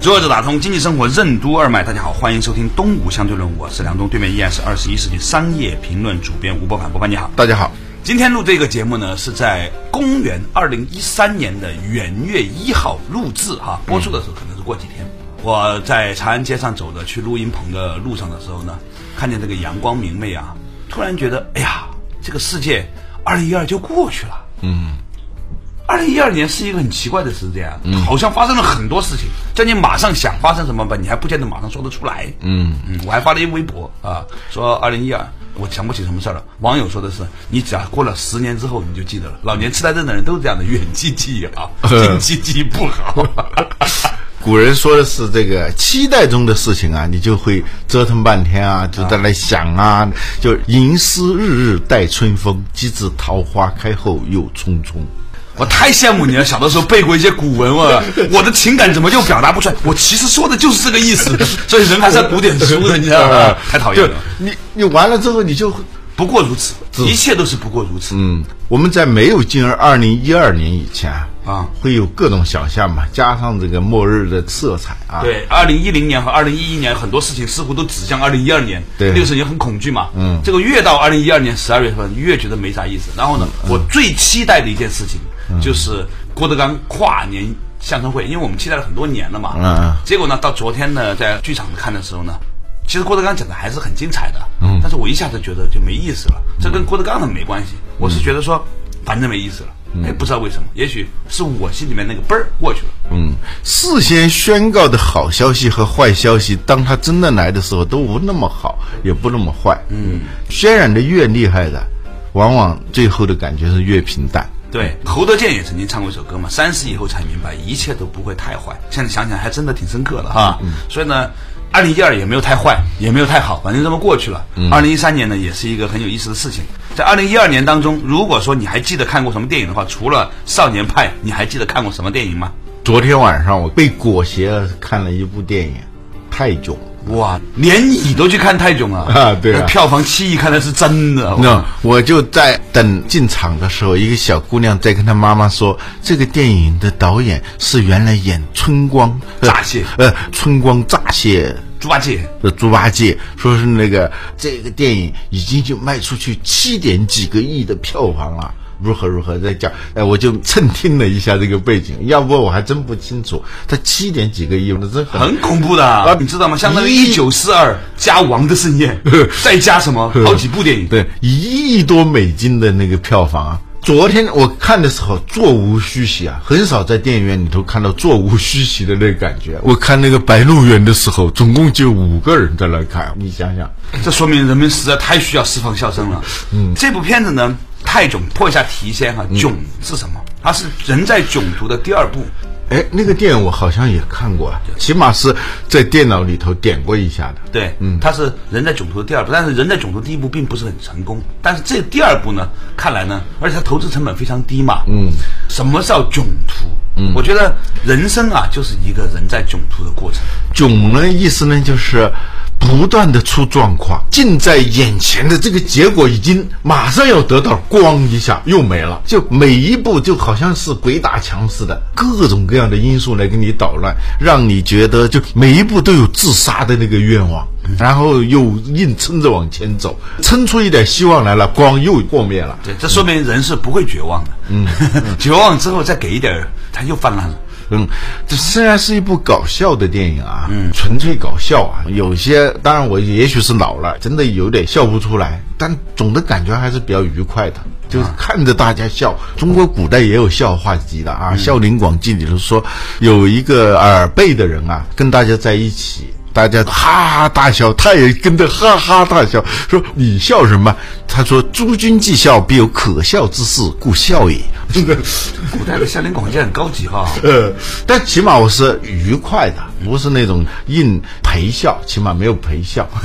做着打通经济生活任督二脉，大家好，欢迎收听《东吴相对论》，我是梁东，对面依然是二十一世纪商业评论主编吴伯凡，伯凡你好，大家好。今天录这个节目呢，是在公元二零一三年的元月一号录制哈，播出的时候可能是过几天。我在长安街上走着去录音棚的路上的时候呢，看见这个阳光明媚啊，突然觉得，哎呀，这个世界二零一二就过去了，嗯。二零一二年是一个很奇怪的时间，好像发生了很多事情，叫你马上想发生什么吧，你还不见得马上说得出来。嗯嗯，我还发了一微博啊，说二零一二我想不起什么事儿了。网友说的是，你只要过了十年之后你就记得了。老年痴呆症的人都是这样的，远记记忆好，近期记忆不好。古人说的是这个期待中的事情啊，你就会折腾半天啊，就在那想啊，就吟诗日日待春风，机智桃花开后又匆匆。我太羡慕你了，小的时候背过一些古文，我 我的情感怎么就表达不出来？我其实说的就是这个意思，所以人还是要读点书的，你知道吗？太讨厌了。你你完了之后，你就不过如此，一切都是不过如此。嗯，我们在没有进入二零一二年以前啊，会有各种想象嘛，加上这个末日的色彩啊。对，二零一零年和二零一一年很多事情似乎都指向二零一二年，对，那个时候也很恐惧嘛。嗯，这个越到二零一二年十二月份，越觉得没啥意思。然后呢，我最期待的一件事情。就是郭德纲跨年相声会，因为我们期待了很多年了嘛。嗯。结果呢，到昨天呢，在剧场看的时候呢，其实郭德纲讲的还是很精彩的。嗯。但是我一下子觉得就没意思了。这跟郭德纲的没关系，我是觉得说，反正没意思了。哎，不知道为什么，也许是我心里面那个嘣儿过去了。嗯。事先宣告的好消息和坏消息，当他真的来的时候，都不那么好，也不那么坏。嗯。渲染的越厉害的，往往最后的感觉是越平淡。对，侯德健也曾经唱过一首歌嘛，三十以后才明白，一切都不会太坏。现在想想还真的挺深刻的哈。所以呢，二零一二也没有太坏，也没有太好，反正这么过去了。二零一三年呢，也是一个很有意思的事情。在二零一二年当中，如果说你还记得看过什么电影的话，除了《少年派》，你还记得看过什么电影吗？昨天晚上我被裹挟看了一部电影《泰囧》。哇，连你都去看泰囧啊？啊，对，票房七亿，看来是真的。那我就在等进场的时候，一个小姑娘在跟她妈妈说，这个电影的导演是原来演《春光乍泄》呃，《春光乍泄》猪八戒呃猪八戒，说是那个这个电影已经就卖出去七点几个亿的票房了。如何如何在讲？哎，我就蹭听了一下这个背景，要不我还真不清楚。他七点几个亿，那真很恐怖的啊！你知道吗？相当于一九四二加《王的盛宴》，再加什么 好几部电影？对，一亿多美金的那个票房啊！昨天我看的时候座无虚席啊，很少在电影院里头看到座无虚席的那个感觉。我看那个《白鹿原》的时候，总共就五个人在那看，你想想，这说明人们实在太需要释放笑声了。嗯，这部片子呢？泰囧破一下题先哈，囧是什么？它是《人在囧途》的第二部。哎，那个电影我好像也看过，起码是在电脑里头点过一下的。对，嗯，它是《人在囧途》的第二部，但是《人在囧途》第一部并不是很成功。但是这第二部呢，看来呢，而且它投资成本非常低嘛。嗯，什么叫囧途？嗯，我觉得人生啊，就是一个人在囧途的过程。囧呢，意思呢，就是。不断的出状况，近在眼前的这个结果已经马上要得到，咣一下又没了。就每一步就好像是鬼打墙似的，各种各样的因素来给你捣乱，让你觉得就每一步都有自杀的那个愿望，然后又硬撑着往前走，撑出一点希望来了，光又破灭了。对，这说明人是不会绝望的。嗯，绝望之后再给一点，他又泛滥了。嗯，这虽然是一部搞笑的电影啊，嗯，纯粹搞笑啊，有些当然我也许是老了，真的有点笑不出来，但总的感觉还是比较愉快的，就是看着大家笑。中国古代也有笑话集的啊，《笑林广记》里头说，有一个耳背的人啊，跟大家在一起，大家哈哈大笑，他也跟着哈哈大笑，说你笑什么？他说：“诸君既笑，必有可笑之事，故笑也。” 古代的笑脸广告很高级哈。呃，但起码我是愉快的，不是那种硬陪笑，起码没有陪笑。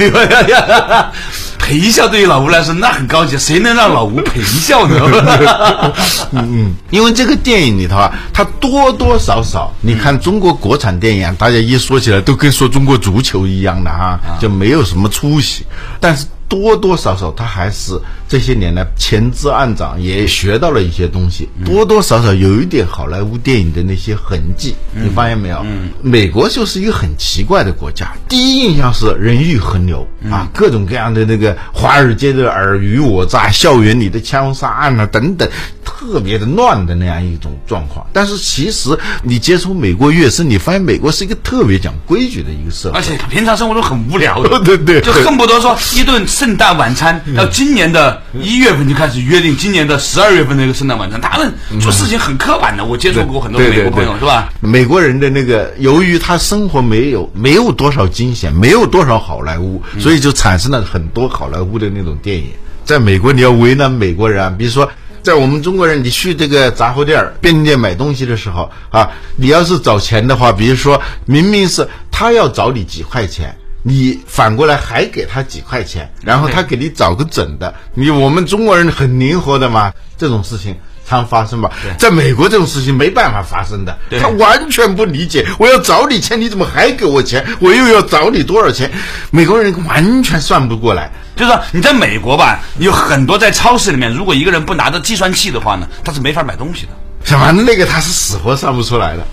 陪笑对于老吴来说那很高级，谁能让老吴陪笑呢？嗯，因为这个电影里头啊，它多多少少，你看中国国产电影啊，大家一说起来都跟说中国足球一样的啊，就没有什么出息。但是多多少少，它还是这些年来前知暗长，也学到了一些东西，多多少少有一点好莱坞电影的那些痕迹。你发现没有？美国就是一个很奇怪的国家，第一印象是人欲横流啊，各种各样的那个华尔街的尔虞我诈，校园里的枪杀案啊等等。特别的乱的那样一种状况，但是其实你接触美国越深，你发现美国是一个特别讲规矩的一个社会，而且平常生活中很无聊的，对对，就恨不得说一顿圣诞晚餐要今年的一月份就开始约定今年的十二月份的一个圣诞晚餐，他们做事情很刻板的。我接触过很多美国朋友，是吧？美国人的那个，由于他生活没有没有多少惊险，没有多少好莱坞，所以就产生了很多好莱坞的那种电影。在美国，你要为难美国人，比如说。在我们中国人，你去这个杂货店、便利店买东西的时候啊，你要是找钱的话，比如说明明是他要找你几块钱，你反过来还给他几块钱，然后他给你找个整的。你我们中国人很灵活的嘛，这种事情常发生吧？在美国这种事情没办法发生的，他完全不理解。我要找你钱，你怎么还给我钱？我又要找你多少钱？美国人完全算不过来。就是说你在美国吧，有很多在超市里面，如果一个人不拿着计算器的话呢，他是没法买东西的。什么那个他是死活算不出来的。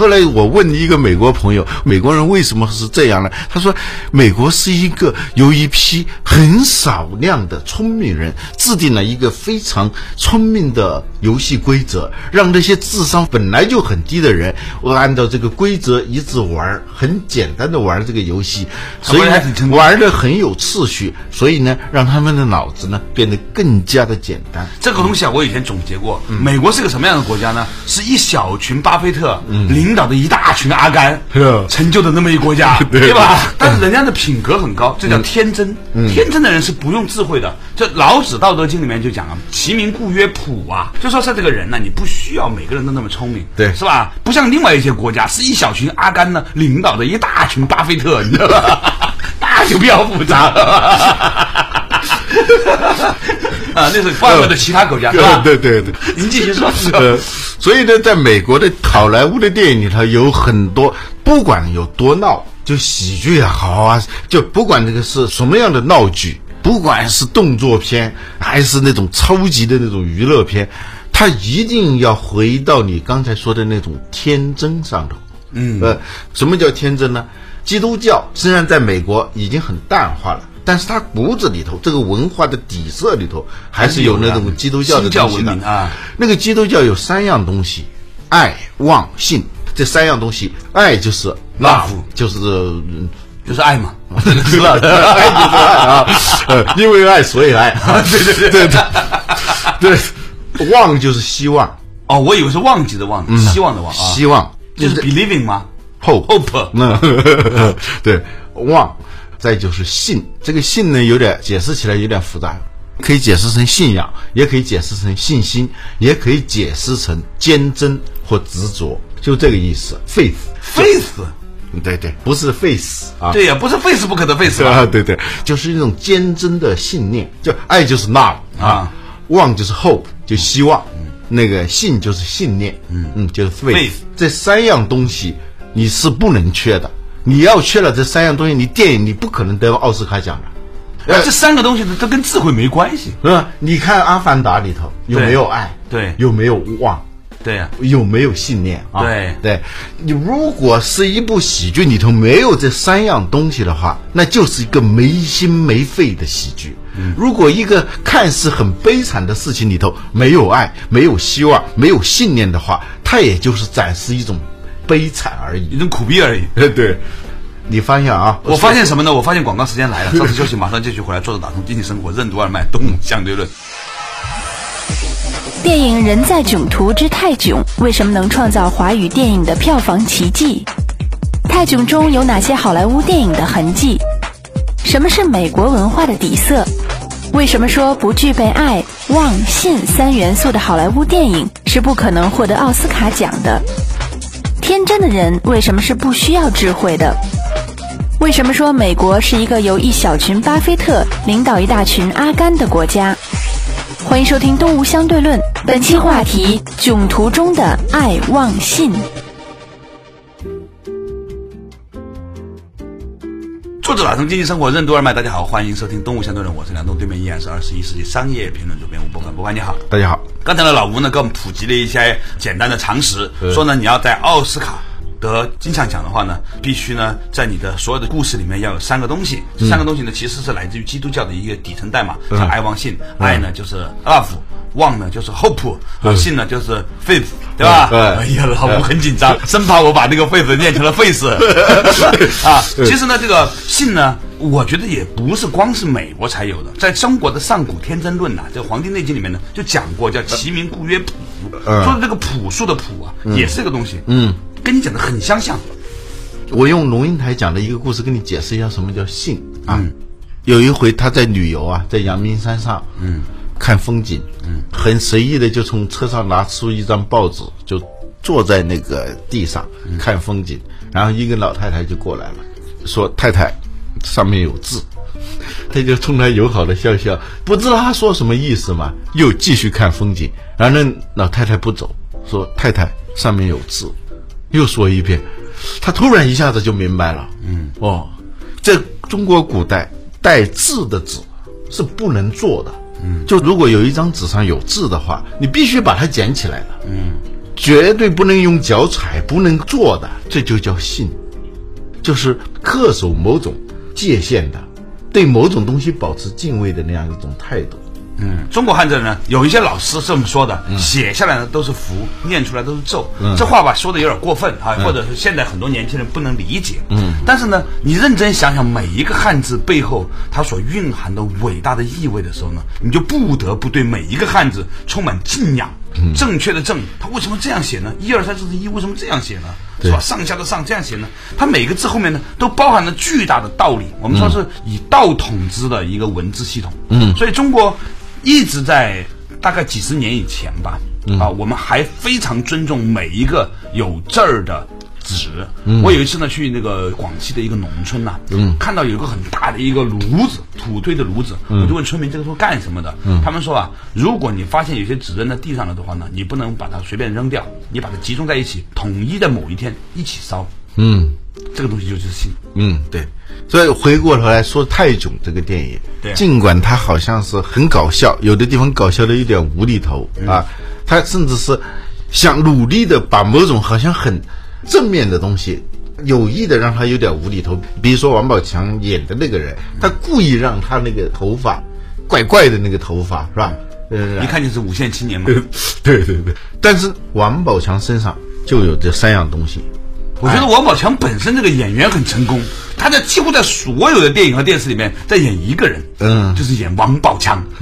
后来我问一个美国朋友，美国人为什么是这样呢？他说，美国是一个由一批很少量的聪明人制定了一个非常聪明的游戏规则，让那些智商本来就很低的人，我按照这个规则一直玩，很简单的玩这个游戏，所以玩的很有次序，所以呢，让他们的脑子呢变得更加的简单。这个东西啊，我以前总结过，美国是个什么样的国家呢？是一小群巴菲特，嗯。领导的一大群阿甘成就的那么一国家，对吧？但是人家的品格很高，这叫天真。天真的人是不用智慧的。这老子《道德经》里面就讲了：“其名故曰朴啊。”就说是这个人呢，你不需要每个人都那么聪明，对，是吧？不像另外一些国家，是一小群阿甘呢领导的一大群巴菲特，你知道吧？那就比较复杂了。啊，那是外国的其他国家，对吧？对对对，您继续说。呃，所以呢，在美国的好莱坞的电影里头，有很多不管有多闹，就喜剧也好啊，就不管这个是什么样的闹剧，不管是动作片还是那种超级的那种娱乐片，它一定要回到你刚才说的那种天真上头。嗯，呃，什么叫天真呢？基督教虽然在美国已经很淡化了。但是他骨子里头，这个文化的底色里头，还是有那种基督教的东西的啊。那个基督教有三样东西：爱、望、信。这三样东西，爱就是 love，就是就是爱嘛，是吧？爱就是爱啊，因为爱所以爱。对对对对对，望就是希望。哦，我以为是忘记的忘，希望的望。希望就是 believing 吗？hope hope。那 对望。再就是信，这个信呢，有点解释起来有点复杂，可以解释成信仰，也可以解释成信心，也可以解释成坚贞或执着，就这个意思。faith，faith，对对，不是 face 啊，对呀，不是 face 不可的 face 啊，对对，就是一种坚贞的信念，就爱就是 love 啊，望就是 hope，就希望，那个信就是信念，嗯。嗯，就是 faith，这三样东西你是不能缺的。你要缺了这三样东西，你电影你不可能得奥斯卡奖的。这三个东西都跟智慧没关系，是吧？你看《阿凡达》里头有没有爱？对，有没有望？对呀，有没有信念？啊？对对，你如果是一部喜剧里头没有这三样东西的话，那就是一个没心没肺的喜剧。如果一个看似很悲惨的事情里头没有爱、没有希望、没有信念的话，它也就是展示一种。悲惨而已，一种苦逼而已。对，你发现啊？我发现什么呢？我发现广告时间来了。稍事休息，马上继续回来。坐着打通经济生活，任督二脉，动相对论。电影《人在囧途之泰囧》为什么能创造华语电影的票房奇迹？泰囧中有哪些好莱坞电影的痕迹？什么是美国文化的底色？为什么说不具备爱、望、信三元素的好莱坞电影是不可能获得奥斯卡奖的？天真的人为什么是不需要智慧的？为什么说美国是一个由一小群巴菲特领导一大群阿甘的国家？欢迎收听《东吴相对论》，本期话题：囧途中的爱、望、信。作者打通经济生活任督二脉，大家好，欢迎收听《东吴相对论》，我是梁东，对面依然是二十一世纪商业评论主编吴博凡，博凡你好。大家好，刚才呢，老吴呢给我们普及了一些简单的常识，说呢你要在奥斯卡得金像奖的话呢，必须呢在你的所有的故事里面要有三个东西，这三个东西呢其实是来自于基督教的一个底层代码，叫爱望信，爱呢就是 love。望呢就是 hope，啊信呢就是 faith，对吧？嗯 哎呀，老吴很紧张，生怕我把那个 faith 念成了 face 啊。其实呢，这个信呢，我觉得也不是光是美国才有的，在中国的上古天真论呐，这《黄帝内经》里面呢就讲过，叫其名故曰朴，说的这个朴素的朴啊，也是个东西，嗯，跟你讲的很相像。我用龙应台讲的一个故事跟你解释一下什么叫信啊。有一回他在旅游啊，在阳明山上，嗯，看风景，嗯，很随意的就从车上拿出一张报纸，就坐在那个地上看风景，然后一个老太太就过来了，说：“太太，上面有字。”他就冲他友好的笑笑，不知道他说什么意思嘛，又继续看风景。然后那老太太不走，说：“太太，上面有字。”又说一遍，他突然一下子就明白了。嗯，哦，在中国古代带字的纸是不能做的。嗯，就如果有一张纸上有字的话，你必须把它捡起来的。嗯，绝对不能用脚踩，不能做的，这就叫信，就是恪守某种界限的，对某种东西保持敬畏的那样一种态度。嗯，中国汉字呢，有一些老师是这么说的，写下来呢都是符，念出来都是咒。这话吧说的有点过分啊，或者是现在很多年轻人不能理解。嗯，但是呢，你认真想想每一个汉字背后它所蕴含的伟大的意味的时候呢，你就不得不对每一个汉字充满敬仰。正确的正，它为什么这样写呢？一二三四十一为什么这样写呢？是吧？上下的上这样写呢？它每个字后面呢都包含了巨大的道理。我们说是以道统之的一个文字系统。嗯，所以中国。一直在大概几十年以前吧，啊，我们还非常尊重每一个有字儿的纸。我有一次呢去那个广西的一个农村呐，看到有一个很大的一个炉子，土堆的炉子，我就问村民这个是干什么的？他们说啊，如果你发现有些纸扔在地上了的话呢，你不能把它随便扔掉，你把它集中在一起，统一在某一天一起烧。嗯，这个东西就是信。嗯，对。所以回过头来说，《泰囧》这个电影，对，尽管它好像是很搞笑，有的地方搞笑的有点无厘头啊，它甚至是想努力的把某种好像很正面的东西，有意的让它有点无厘头。比如说王宝强演的那个人，他故意让他那个头发怪怪的那个头发是吧？嗯，一看就是五线青年嘛。对对对。但是王宝强身上就有这三样东西。我觉得王宝强本身这个演员很成功，他在几乎在所有的电影和电视里面在演一个人，嗯，就是演王宝强，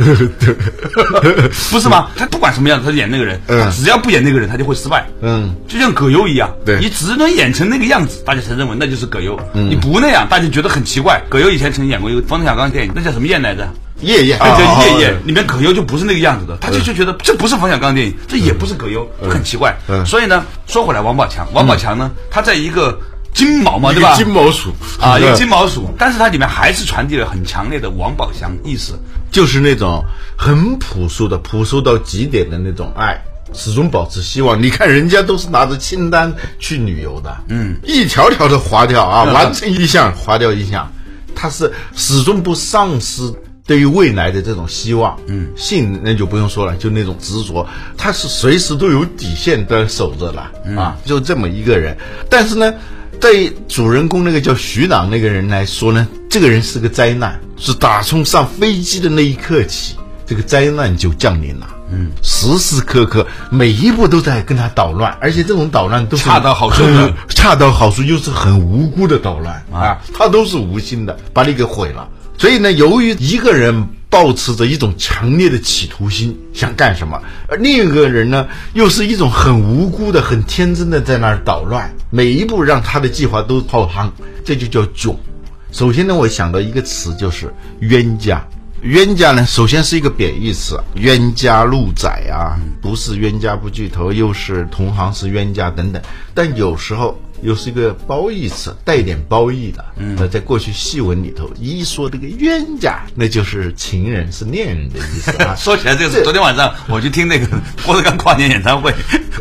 不是吗？他不管什么样子，他演那个人，嗯，只要不演那个人，他就会失败，嗯，就像葛优一样，对，你只能演成那个样子，大家才认为那就是葛优，你不那样，大家觉得很奇怪。葛优以前曾经演过一个冯小刚电影，那叫什么燕来着？叶叶，叫夜宴，里面葛优就不是那个样子的，他就就觉得这不是冯小刚电影，这也不是葛优，就很奇怪。所以呢，说回来，王宝强，王宝强呢，他在一个金毛嘛，对吧？金毛鼠。啊，一个金毛鼠，但是它里面还是传递了很强烈的王宝强意识，就是那种很朴素的、朴素到极点的那种爱，始终保持希望。你看人家都是拿着清单去旅游的，嗯，一条条的划掉啊，完成一项划掉一项，他是始终不丧失。对于未来的这种希望，嗯，信那就不用说了，就那种执着，他是随时都有底线的守着了啊，就这么一个人。但是呢，对主人公那个叫徐朗那个人来说呢，这个人是个灾难，是打从上飞机的那一刻起，这个灾难就降临了。嗯，时时刻刻每一步都在跟他捣乱，而且这种捣乱都是恰到好处的，恰到好处又是很无辜的捣乱啊，他都是无心的，把你给毁了。所以呢，由于一个人抱持着一种强烈的企图心，想干什么，而另一个人呢，又是一种很无辜的、很天真的在那儿捣乱，每一步让他的计划都泡汤，这就叫囧。首先呢，我想到一个词，就是冤家。冤家呢，首先是一个贬义词，冤家路窄啊，不是冤家不聚头，又是同行是冤家等等。但有时候又是一个褒义词，带一点褒义的。嗯，在过去戏文里头，一说这个冤家，那就是情人是恋人的意思啊。说起来这个事，昨天晚上我去听那个郭德纲跨年演唱会，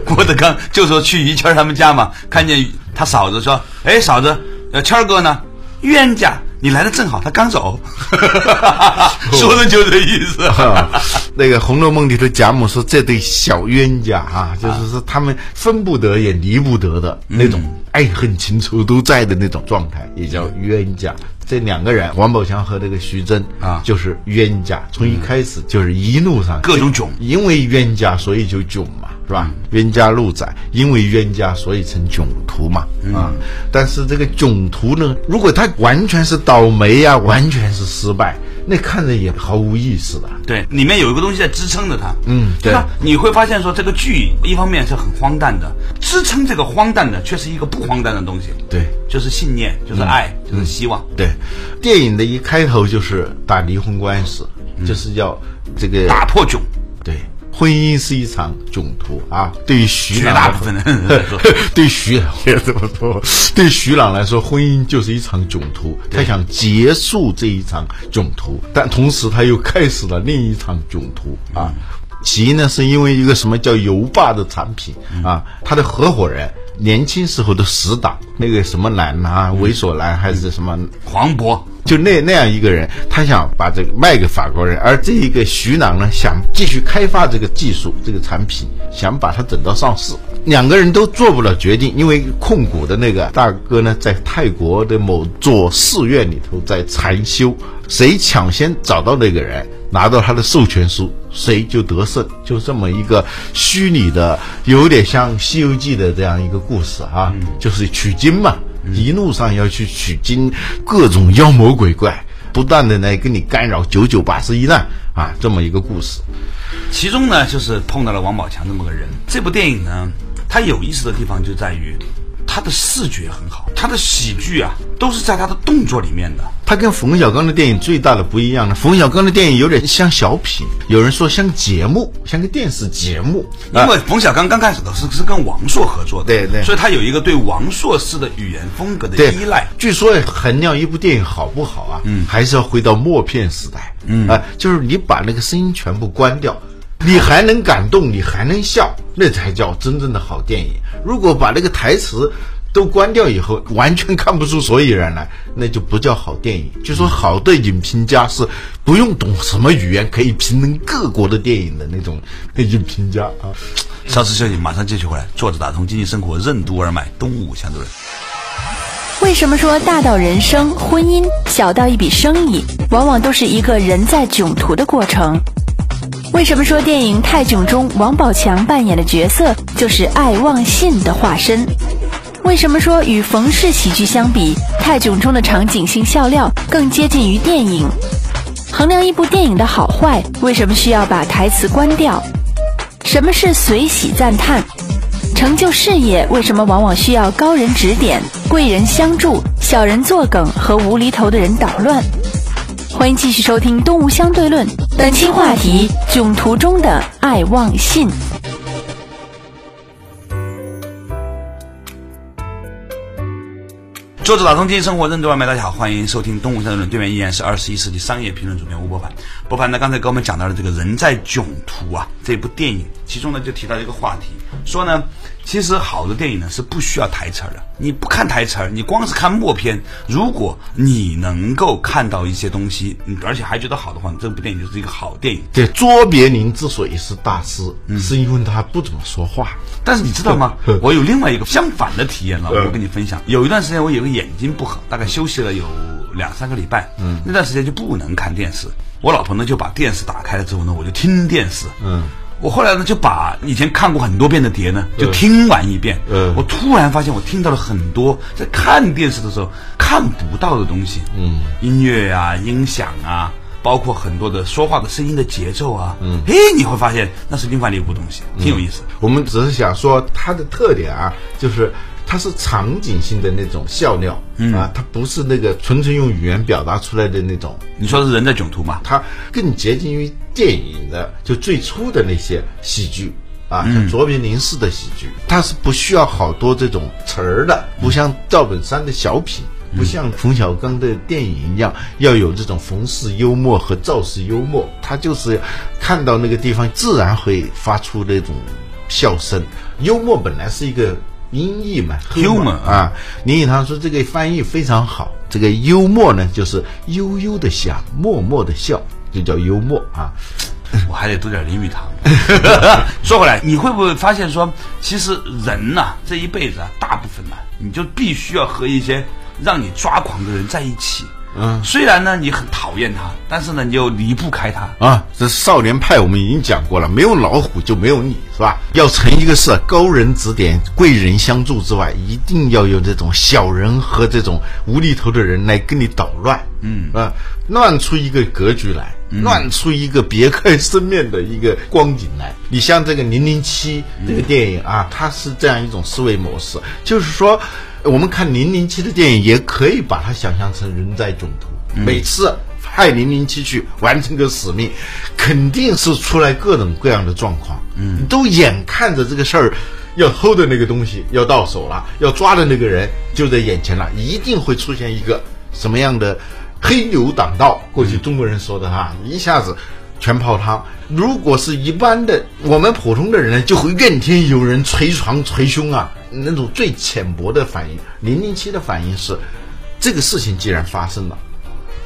郭德纲就说去于谦儿他们家嘛，看见他嫂子说：“哎，嫂子，呃，谦儿哥呢？冤家，你来的正好，他刚走。”说的就这意思。那个《红楼梦》里头，贾母说这对小冤家啊，就是说他们分不得也离不得的那种爱恨情仇都在的那种状态，也叫冤家。这两个人，王宝强和那个徐峥啊就是冤家，从一开始就是一路上各种囧因为冤家所以就囧嘛，是吧？冤家路窄，因为冤家所以成囧途嘛，啊。但是这个囧途呢，如果他完全是倒霉呀、完全是失败，那看着也毫无意思的。对，里面有一个东西在支撑着它。嗯对吧？你会发现说这个剧一方面是很荒诞的，支撑这个荒诞的却是一个不荒诞的东西。对就是信念，就是爱，就是希望。对，电影的一开头就是打离婚官司，就是要这个打破囧，对，婚姻是一场囧途啊。对于徐大部分人来说，对徐朗也这么说，对徐朗来说，婚姻就是一场囧途。他想结束这一场囧途，但同时他又开始了另一场囧途啊。起因呢，是因为一个什么叫油霸的产品啊，他的合伙人年轻时候的死党，那个什么男啊，猥琐男还是什么黄渤就那那样一个人，他想把这个卖给法国人，而这一个徐朗呢，想继续开发这个技术、这个产品，想把它整到上市。两个人都做不了决定，因为控股的那个大哥呢，在泰国的某座寺院里头在禅修，谁抢先找到那个人，拿到他的授权书，谁就得胜。就这么一个虚拟的，有点像《西游记》的这样一个故事啊，就是取经嘛。一路上要去取经，各种妖魔鬼怪，不断的来跟你干扰，九九八十一难啊，这么一个故事。其中呢，就是碰到了王宝强这么个人。这部电影呢，它有意思的地方就在于，它的视觉很好，他的喜剧啊，都是在他的动作里面的。他跟冯小刚的电影最大的不一样呢，冯小刚的电影有点像小品，有人说像节目，像个电视节目。因为冯小刚刚开始的是是跟王朔合作的，对对所以他有一个对王朔式的语言风格的依赖。据说衡量一部电影好不好啊，嗯，还是要回到默片时代，嗯啊、就是你把那个声音全部关掉，你还能感动，你还能笑，那才叫真正的好电影。如果把那个台词都关掉以后，完全看不出所以然来，那就不叫好电影。就说好的影评家是不用懂什么语言，可以评论各国的电影的那种影评家啊。稍事休息，马上继续回来。坐着打通经济生活任督二脉，东吴相对论。为什么说大到人生、婚姻，小到一笔生意，往往都是一个人在囧途的过程？为什么说电影《泰囧》中王宝强扮演的角色就是爱忘信的化身？为什么说与冯氏喜剧相比，《泰囧》中的场景性笑料更接近于电影？衡量一部电影的好坏，为什么需要把台词关掉？什么是随喜赞叹？成就事业为什么往往需要高人指点、贵人相助、小人作梗和无厘头的人捣乱？欢迎继续收听《东吴相对论》，本期话题：囧途中的爱忘信。作者打通经济生活任督二脉，大家好，欢迎收听《东吴相对论》，对面依然是二十一世纪商业评论主编吴伯凡。伯凡呢，刚才给我们讲到了这个人在囧途啊这部电影，其中呢就提到一个话题，说呢，其实好的电影呢是不需要台词儿的，你不看台词儿，你光是看默片，如果你能够看到一些东西，嗯而且还觉得好的话，这部电影就是一个好电影。对，卓别林之所以是大师，是因为他不怎么说话。但是你知道吗？我有另外一个相反的体验了，嗯我跟你分享。有一段时间我有个眼睛不好，大概休息了有两三个礼拜，嗯，那段时间就不能看电视。我老婆呢就把电视打开了之后呢，我就听电视，嗯。我后来呢就把以前看过很多遍的碟呢，就听完一遍。嗯我突然发现我听到了很多在看电视的时候看不到的东西。嗯，音乐啊，音响啊，包括很多的说话的声音的节奏啊。嗯，诶，你会发现那是另外的一部东西，挺有意思。我们只是想说它的特点啊，就是它是场景性的那种笑料，嗯啊，它不是那个纯粹用语言表达出来的那种，你说是人在囧途嘛？它更接近于电影的，就最初的那些喜剧。啊，像卓别林式的喜剧，它是不需要好多这种词儿的，不像赵本山的小品，不像冯小刚的电影一样要有这种冯式幽默和赵式幽默，他就是看到那个地方自然会发出那种笑声。幽默本来是一个音译嘛，human 啊，林语堂说这个翻译非常好，这个幽默呢就是悠悠的想，默默的笑，就叫幽默啊。我还得读点林语堂。说回来，你会不会发现说，其实人呐、这一辈子啊，大部分呢、你就必须要和一些让你抓狂的人在一起。嗯，虽然呢你很讨厌他，但是呢你又离不开他。啊，这少年派我们已经讲过了，没有老虎就没有你，是吧？要成一个事，高人指点、贵人相助之外，一定要有这种小人和这种无厘头的人来跟你捣乱，嗯啊，乱出一个格局来，乱出一个别开生面的一个光景来。你像这个《零零七》这个电影啊，它是这样一种思维模式，就是说。我们看零零七的电影，也可以把它想象成人在囧途。每次派零零七去完成个使命，肯定是出来各种各样的状况。嗯，都眼看着这个事儿要偷的那个东西要到手了，要抓的那个人就在眼前了，一定会出现一个什么样的黑牛挡道？过去中国人说的哈，一下子。全泡汤。如果是一般的，我们普通的人呢，就会怨天尤人、捶床捶胸啊，那种最浅薄的反应。零零七的反应是，这个事情既然发生了，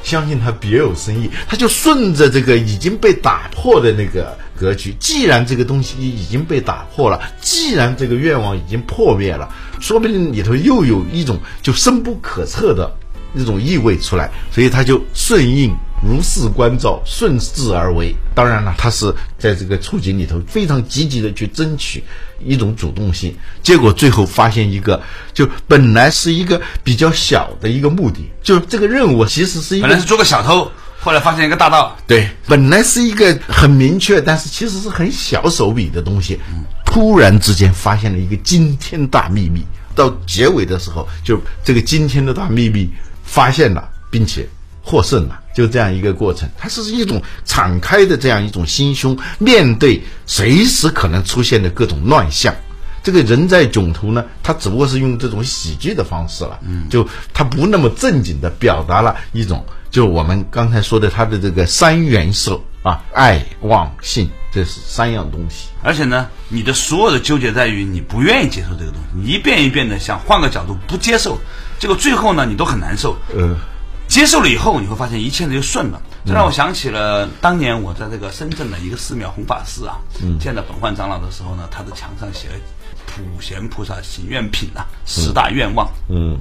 相信他别有深意，他就顺着这个已经被打破的那个格局。既然这个东西已经被打破了，既然这个愿望已经破灭了，说不定里头又有一种就深不可测的那种意味出来，所以他就顺应。如是关照，顺势而为。当然了，他是在这个处境里头非常积极的去争取一种主动性。结果最后发现一个，就本来是一个比较小的一个目的，就这个任务其实是一个本来是做个小偷，后来发现一个大盗。对，本来是一个很明确，但是其实是很小手笔的东西，突然之间发现了一个惊天大秘密。到结尾的时候，就这个惊天的大秘密发现了，并且获胜了。就这样一个过程，它是一种敞开的这样一种心胸，面对随时可能出现的各种乱象。这个人在囧途呢，他只不过是用这种喜剧的方式了，嗯，就他不那么正经的表达了一种，就我们刚才说的他的这个三元色啊，爱、望、性，这是三样东西。而且呢，你的所有的纠结在于你不愿意接受这个东西，你一遍一遍的想换个角度不接受，结果最后呢，你都很难受。呃。接受了以后，你会发现一切呢就顺了。这让我想起了当年我在这个深圳的一个寺庙弘法寺啊，见到本焕长老的时候呢，他的墙上写了“普贤菩萨行愿品”啊，十大愿望。嗯，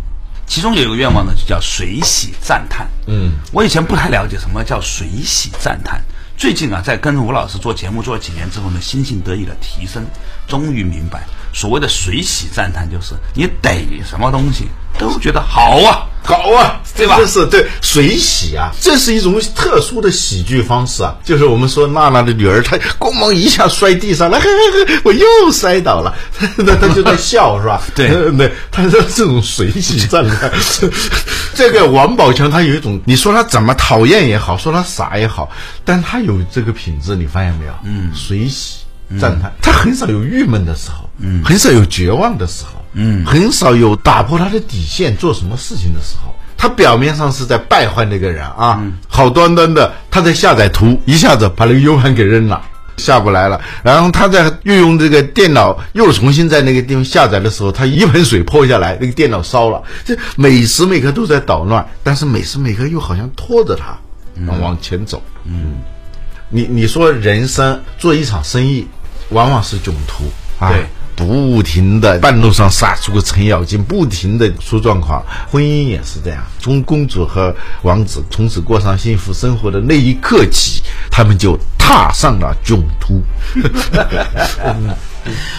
其中有一个愿望呢，就叫随喜赞叹。嗯，我以前不太了解什么叫随喜赞叹，最近啊，在跟吴老师做节目做了几年之后呢，心性得以了提升，终于明白所谓的水洗赞叹，就是你逮什么东西都觉得好啊。好啊，对吧这是对水洗啊，这是一种特殊的喜剧方式啊。就是我们说娜娜的女儿，她咣咣一下摔地上了，嘿嘿嘿，我又摔倒了，那她就在笑是吧？对 对，她说这种随喜赞叹。这个王宝强他有一种，你说他怎么讨厌也好，说他傻也好，但他有这个品质，你发现没有？嗯，随喜赞叹，他很少有郁闷的时候，嗯，很少有绝望的时候。嗯，很少有打破他的底线做什么事情的时候。他表面上是在败坏那个人啊，好端端的他在下载图，一下子把那个 U 盘给扔了，下不来了。然后他在运用这个电脑又重新在那个地方下载的时候，他一盆水泼下来，那个电脑烧了。这每时每刻都在捣乱，但是每时每刻又好像拖着他往前走。嗯，你你说人生做一场生意，往往是囧途啊。对。不停的半路上杀出个程咬金，不停的出状况。婚姻也是这样，从公主和王子从此过上幸福生活的那一刻起，他们就踏上了囧途。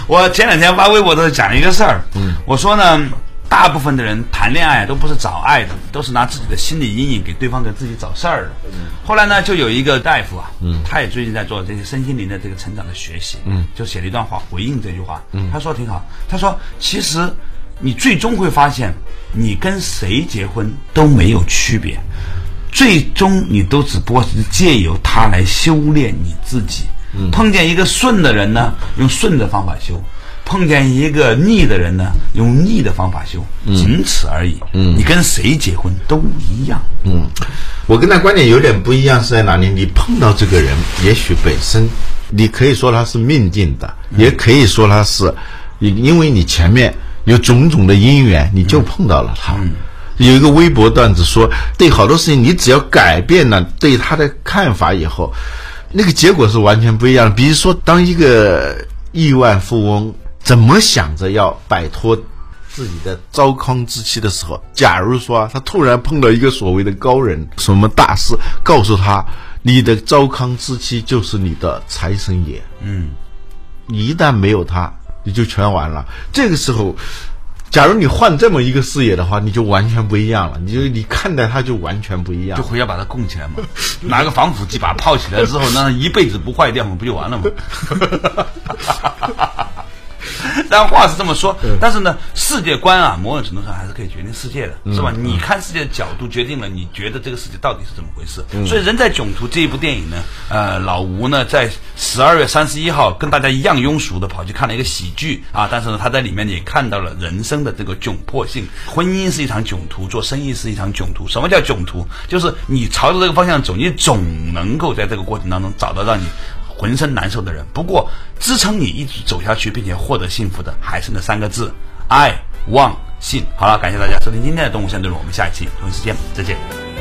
我前两天发微博的时候讲一个事儿，我说呢，大部分的人谈恋爱都不是找爱的，都是拿自己的心理阴影给对方给自己找事儿的。后来呢，就有一个大夫啊，嗯他也最近在做这些身心灵的这个成长的学习，嗯就写了一段话回应这句话。嗯他说挺好，他说其实你最终会发现，你跟谁结婚都没有区别，最终你都只不过是借由他来修炼你自己。碰见一个顺的人呢，用顺的方法修；碰见一个逆的人呢，用逆的方法修，仅此而已。嗯，你跟谁结婚都一样。嗯，我跟他观点有点不一样，是在哪里？你碰到这个人，也许本身你可以说他是命定的，也可以说他是，因因为你前面有种种的因缘，你就碰到了他。有一个微博段子说，对好多事情，你只要改变了对他的看法以后，那个结果是完全不一样的。比如说，当一个亿万富翁怎么想着要摆脱自己的糟糠之妻的时候，假如说啊他突然碰到一个所谓的高人、什么大师，告诉他你的糟糠之妻就是你的财神爷，嗯，你一旦没有他，你就全完了。这个时候。假如你换这么一个视野的话，你就完全不一样了。你就你看待他就完全不一样就。回家把它供起来嘛，拿个防腐剂把它泡起来之后，让它一辈子不坏掉嘛，不就完了吗？但话是这么说，但是呢，世界观啊，某种程度上还是可以决定世界的，是吧？你看世界的角度决定了你觉得这个世界到底是怎么回事。所以《人在囧途》这一部电影呢，呃，老吴呢在十二月三十一号跟大家一样庸俗的跑去看了一个喜剧啊，但是呢，他在里面也看到了人生的这个窘迫性，婚姻是一场囧途，做生意是一场囧途。什么叫囧途？就是你朝着这个方向走，你总能够在这个过程当中找到让你。浑身难受的人，不过支撑你一直走下去并且获得幸福的，还是那三个字：爱、望、信。好了，感谢大家收听今天的动物相对论，我们下一期同一时间再见。